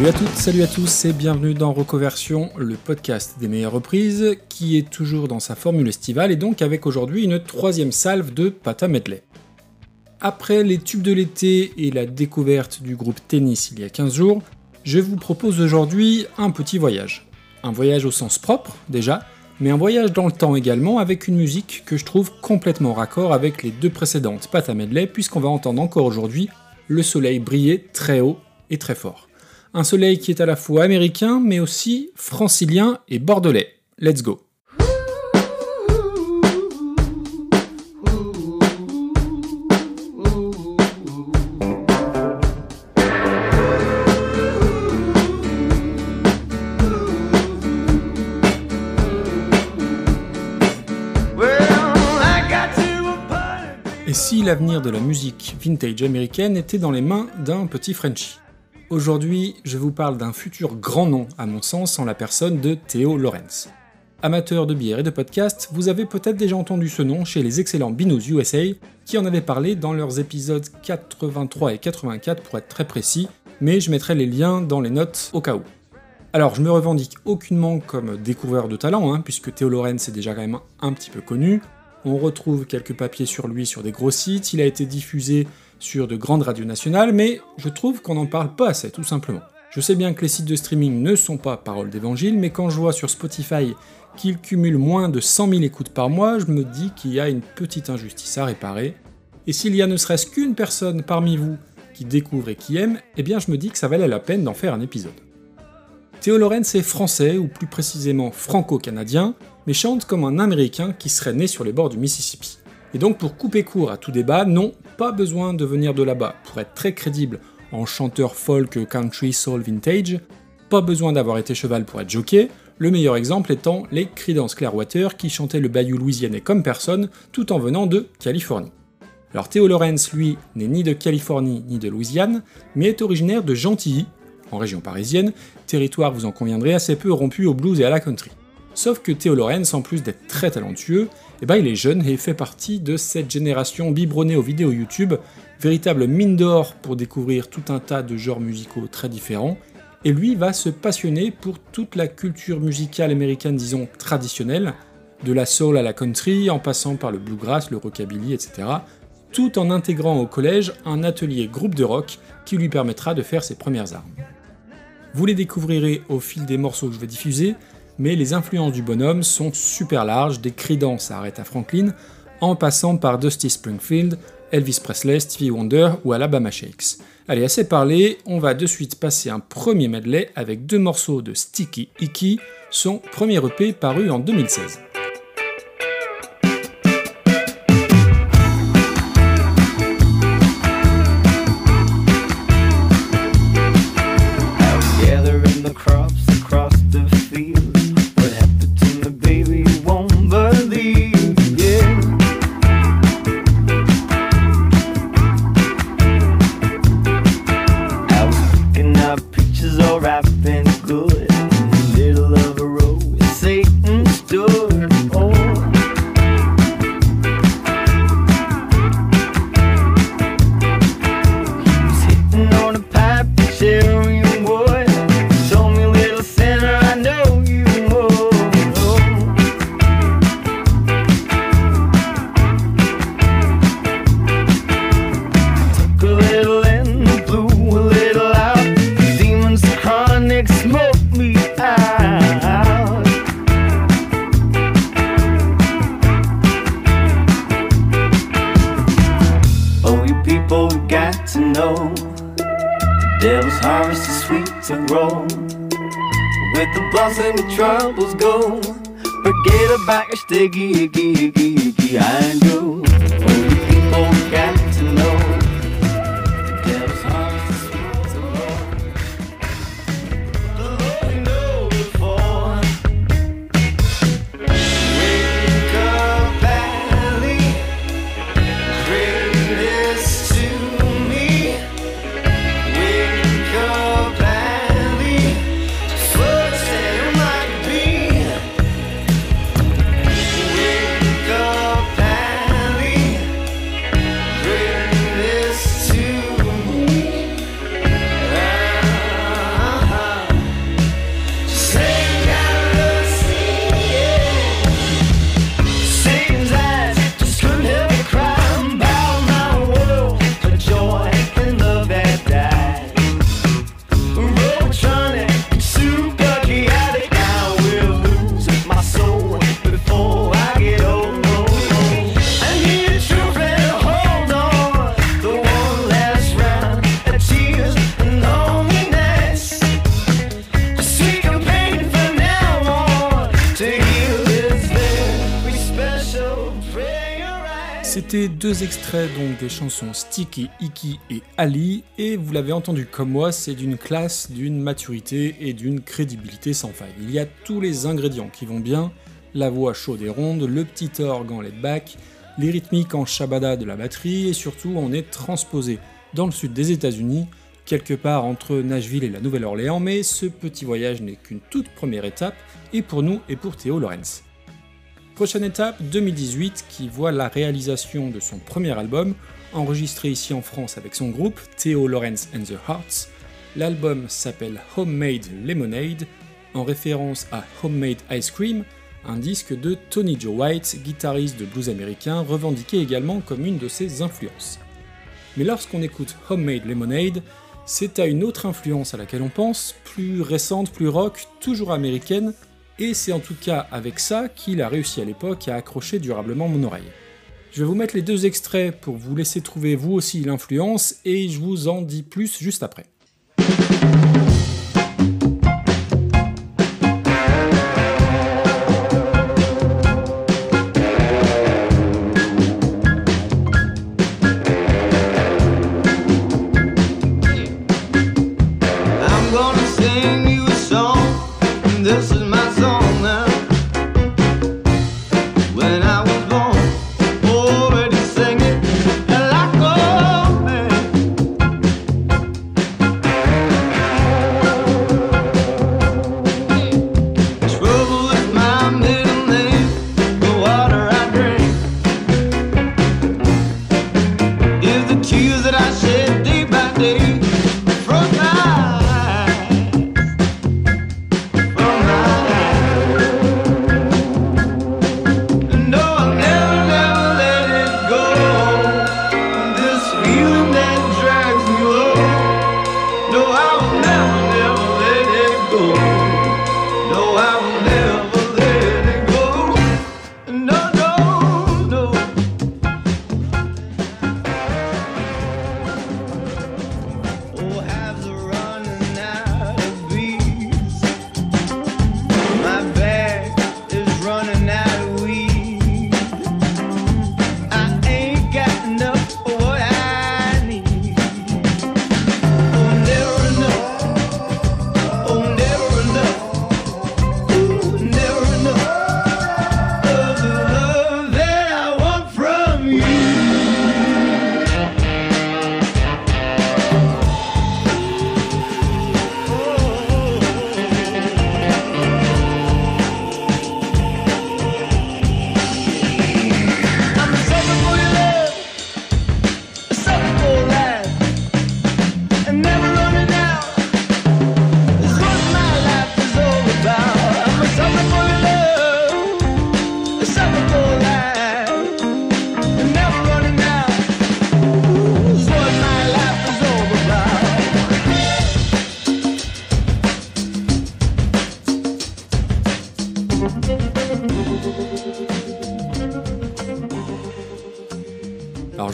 Salut à toutes, salut à tous et bienvenue dans Recoversion, le podcast des meilleures reprises qui est toujours dans sa formule estivale et donc avec aujourd'hui une troisième salve de Pata Medley. Après les tubes de l'été et la découverte du groupe Tennis il y a 15 jours, je vous propose aujourd'hui un petit voyage. Un voyage au sens propre déjà, mais un voyage dans le temps également avec une musique que je trouve complètement raccord avec les deux précédentes Pata Medley puisqu'on va entendre encore aujourd'hui le soleil briller très haut et très fort. Un soleil qui est à la fois américain mais aussi francilien et bordelais. Let's go Et si l'avenir de la musique vintage américaine était dans les mains d'un petit Frenchie? Aujourd'hui, je vous parle d'un futur grand nom, à mon sens, en la personne de Theo Lorenz. Amateur de bière et de podcast, vous avez peut-être déjà entendu ce nom chez les excellents Binous USA, qui en avaient parlé dans leurs épisodes 83 et 84 pour être très précis, mais je mettrai les liens dans les notes au cas où. Alors, je me revendique aucunement comme découvreur de talent, hein, puisque Theo Lorenz est déjà quand même un petit peu connu, on retrouve quelques papiers sur lui sur des gros sites, il a été diffusé sur de grandes radios nationales, mais je trouve qu'on n'en parle pas assez, tout simplement. Je sais bien que les sites de streaming ne sont pas paroles d'évangile, mais quand je vois sur Spotify qu'il cumule moins de 100 000 écoutes par mois, je me dis qu'il y a une petite injustice à réparer. Et s'il y a ne serait-ce qu'une personne parmi vous qui découvre et qui aime, eh bien je me dis que ça valait la peine d'en faire un épisode. Théo Lorenz est français, ou plus précisément franco-canadien, mais chante comme un Américain qui serait né sur les bords du Mississippi. Et donc pour couper court à tout débat, non, pas besoin de venir de là-bas pour être très crédible en chanteur folk country soul vintage, pas besoin d'avoir été cheval pour être jockey, le meilleur exemple étant les Creedence Clearwater qui chantaient le bayou louisianais comme personne tout en venant de Californie. Alors Théo Lorenz, lui, n'est ni de Californie ni de Louisiane, mais est originaire de Gentilly, en région parisienne, territoire, vous en conviendrez, assez peu rompu au blues et à la country. Sauf que Theo Lorenz, en plus d'être très talentueux, eh ben il est jeune et fait partie de cette génération biberonnée aux vidéos YouTube, véritable mine d'or pour découvrir tout un tas de genres musicaux très différents, et lui va se passionner pour toute la culture musicale américaine, disons, traditionnelle, de la soul à la country, en passant par le bluegrass, le rockabilly, etc., tout en intégrant au collège un atelier groupe de rock qui lui permettra de faire ses premières armes. Vous les découvrirez au fil des morceaux que je vais diffuser, mais les influences du bonhomme sont super larges, des Creedence à Franklin, en passant par Dusty Springfield, Elvis Presley, Stevie Wonder ou Alabama Shakes. Allez, assez parlé, on va de suite passer un premier medley avec deux morceaux de Sticky Icky, son premier EP paru en 2016. and the troubles go. Forget about your sticky, icky, icky, icky, I go. C'était deux extraits donc des chansons Sticky, Icky et Ali, et vous l'avez entendu comme moi, c'est d'une classe, d'une maturité et d'une crédibilité sans faille. Il y a tous les ingrédients qui vont bien, la voix chaude et ronde, le petit orgue en laid back, les rythmiques en shabada de la batterie, et surtout on est transposé dans le sud des États-Unis, quelque part entre Nashville et la Nouvelle-Orléans, mais ce petit voyage n'est qu'une toute première étape, et pour nous et pour Théo Lorenz. Prochaine étape, 2018, qui voit la réalisation de son premier album, enregistré ici en France avec son groupe, Theo Lawrence and the Hearts. L'album s'appelle Homemade Lemonade, en référence à Homemade Ice Cream, un disque de Tony Joe White, guitariste de blues américain, revendiqué également comme une de ses influences. Mais lorsqu'on écoute Homemade Lemonade, c'est à une autre influence à laquelle on pense, plus récente, plus rock, toujours américaine, et c'est en tout cas avec ça qu'il a réussi à l'époque à accrocher durablement mon oreille. Je vais vous mettre les deux extraits pour vous laisser trouver vous aussi l'influence, et je vous en dis plus juste après.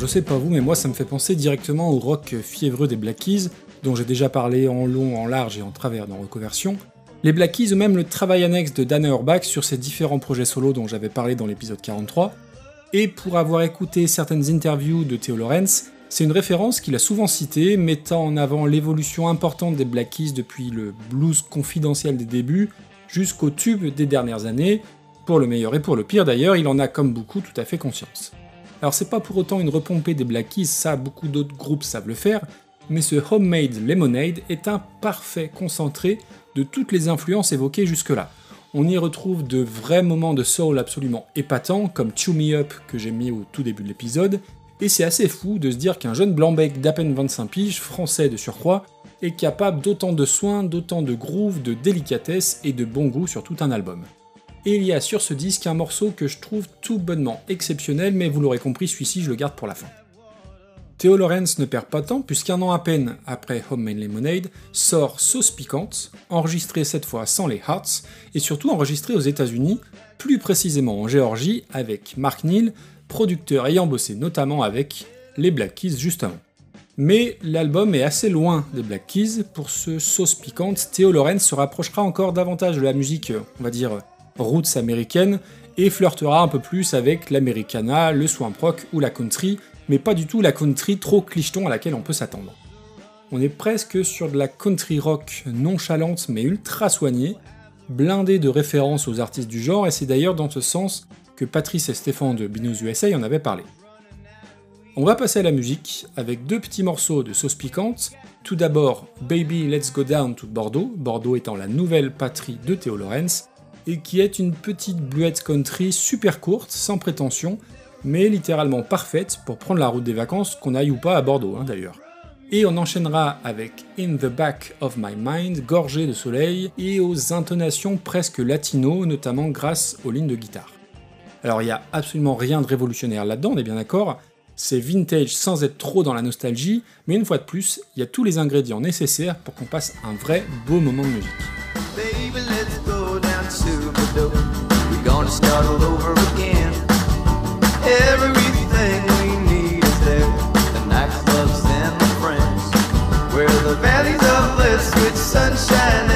Je sais pas vous, mais moi ça me fait penser directement au rock fiévreux des Black Keys, dont j'ai déjà parlé en long, en large et en travers dans Reconversion. Les Black Keys ou même le travail annexe de Dan Auerbach sur ses différents projets solo dont j'avais parlé dans l'épisode 43. Et pour avoir écouté certaines interviews de Theo Lorenz, c'est une référence qu'il a souvent citée, mettant en avant l'évolution importante des Black Keys depuis le blues confidentiel des débuts jusqu'au tube des dernières années. Pour le meilleur et pour le pire d'ailleurs, il en a comme beaucoup tout à fait conscience. Alors c'est pas pour autant une repompée des Black Keys, ça beaucoup d'autres groupes savent le faire, mais ce Homemade Lemonade est un parfait concentré de toutes les influences évoquées jusque-là. On y retrouve de vrais moments de soul absolument épatants, comme Chew Me Up que j'ai mis au tout début de l'épisode, et c'est assez fou de se dire qu'un jeune blanc-bec d'à peine 25 piges, français de surcroît, est capable d'autant de soins, d'autant de groove, de délicatesse et de bon goût sur tout un album et il y a sur ce disque un morceau que je trouve tout bonnement exceptionnel, mais vous l'aurez compris, celui-ci je le garde pour la fin. Theo Lorenz ne perd pas de temps, puisqu'un an à peine après Homemade Lemonade sort Sauce Piquante, enregistré cette fois sans les Hearts, et surtout enregistré aux États-Unis, plus précisément en Géorgie, avec Mark Neal, producteur ayant bossé notamment avec les Black Keys justement. Mais l'album est assez loin des Black Keys. Pour ce sauce piquante, Theo Lorenz se rapprochera encore davantage de la musique, on va dire, roots américaine et flirtera un peu plus avec l'americana, le swamp rock ou la country, mais pas du tout la country trop clicheton à laquelle on peut s'attendre. On est presque sur de la country rock nonchalante mais ultra soignée, blindée de références aux artistes du genre, et c'est d'ailleurs dans ce sens que Patrice et Stéphane de Binous USA en avaient parlé. On va passer à la musique avec deux petits morceaux de sauce piquante. Tout d'abord, Baby Let's Go Down to Bordeaux, Bordeaux étant la nouvelle patrie de Théo Lorenz, et qui est une petite bluette country super courte, sans prétention, mais littéralement parfaite pour prendre la route des vacances, qu'on aille ou pas à Bordeaux hein, d'ailleurs. Et on enchaînera avec In the Back of My Mind, gorgé de soleil, et aux intonations presque latino, notamment grâce aux lignes de guitare. Alors il n'y a absolument rien de révolutionnaire là-dedans, on est bien d'accord, c'est vintage sans être trop dans la nostalgie, mais une fois de plus, il y a tous les ingrédients nécessaires pour qu'on passe un vrai beau moment de musique. Go down to We're gonna start all over again. Everything we need is there. The nightclubs and the friends. Where the valleys of bliss with sunshine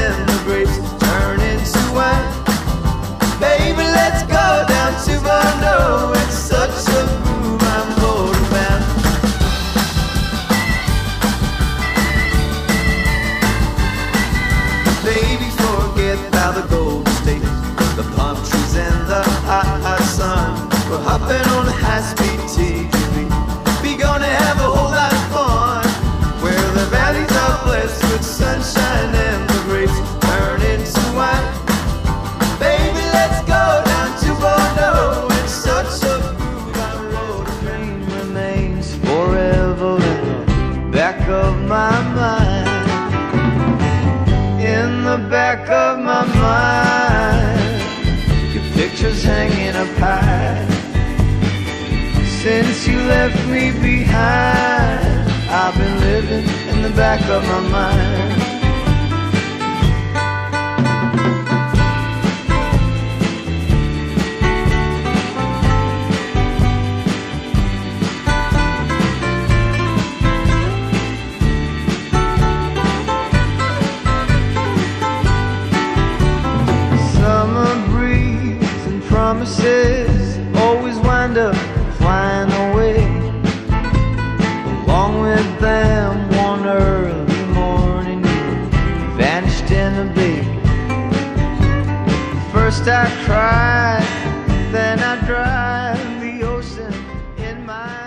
has been. You left me behind, I've been living in the back of my mind.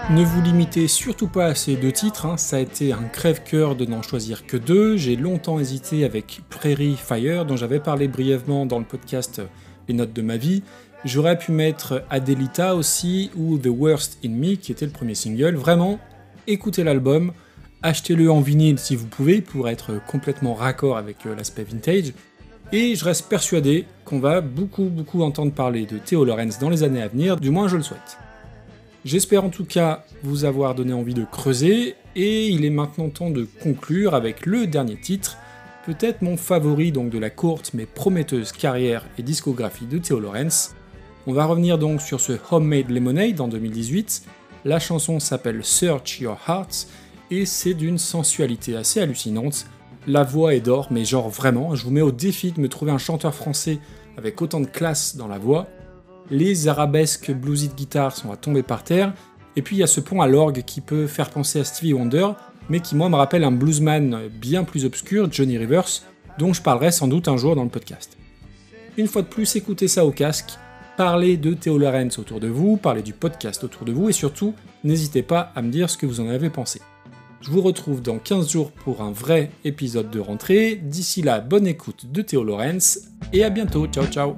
Ne vous limitez surtout pas à ces deux titres, hein. ça a été un crève-cœur de n'en choisir que deux. J'ai longtemps hésité avec Prairie Fire, dont j'avais parlé brièvement dans le podcast Les Notes de ma vie. J'aurais pu mettre Adelita aussi, ou The Worst in Me, qui était le premier single. Vraiment, écoutez l'album, achetez-le en vinyle si vous pouvez, pour être complètement raccord avec euh, l'aspect vintage. Et je reste persuadé qu'on va beaucoup beaucoup entendre parler de Theo Lorenz dans les années à venir, du moins je le souhaite. J'espère en tout cas vous avoir donné envie de creuser, et il est maintenant temps de conclure avec le dernier titre, peut-être mon favori donc de la courte mais prometteuse carrière et discographie de Theo Lorenz. On va revenir donc sur ce Homemade Lemonade en 2018. La chanson s'appelle Search Your Heart et c'est d'une sensualité assez hallucinante la voix est d'or, mais genre vraiment, je vous mets au défi de me trouver un chanteur français avec autant de classe dans la voix. Les arabesques bluesy de guitare sont à tomber par terre, et puis il y a ce pont à l'orgue qui peut faire penser à Stevie Wonder, mais qui moi me rappelle un bluesman bien plus obscur, Johnny Rivers, dont je parlerai sans doute un jour dans le podcast. Une fois de plus, écoutez ça au casque, parlez de Théo Lorenz autour de vous, parlez du podcast autour de vous, et surtout, n'hésitez pas à me dire ce que vous en avez pensé. Je vous retrouve dans 15 jours pour un vrai épisode de rentrée. D'ici là, bonne écoute de Théo Lorenz et à bientôt. Ciao ciao